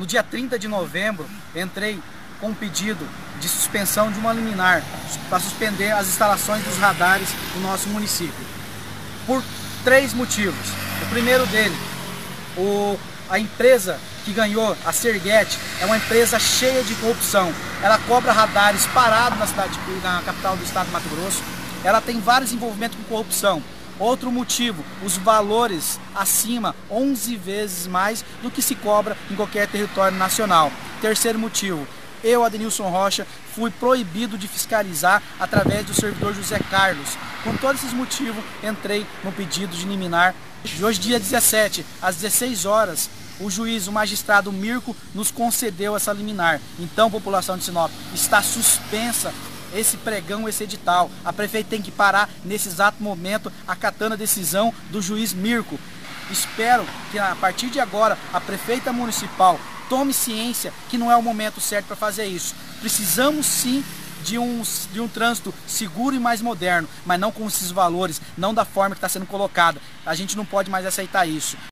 no dia 30 de novembro, entrei com um pedido de suspensão de uma liminar para suspender as instalações dos radares do nosso município. Por três motivos. O primeiro dele, o, a empresa que ganhou, a Serguete, é uma empresa cheia de corrupção. Ela cobra radares parados na, cidade, na capital do estado de Mato Grosso. Ela tem vários envolvimentos com corrupção. Outro motivo, os valores acima 11 vezes mais do que se cobra em qualquer território nacional. Terceiro motivo, eu, Adenilson Rocha, fui proibido de fiscalizar através do servidor José Carlos. Com todos esses motivos, entrei no pedido de liminar. De hoje, dia 17, às 16 horas, o juiz, o magistrado Mirko, nos concedeu essa liminar. Então, população de Sinop, está suspensa esse pregão, esse edital. A prefeita tem que parar nesse exato momento, acatando a decisão do juiz Mirko. Espero que a partir de agora a prefeita municipal tome ciência que não é o momento certo para fazer isso. Precisamos sim de um, de um trânsito seguro e mais moderno, mas não com esses valores, não da forma que está sendo colocada. A gente não pode mais aceitar isso.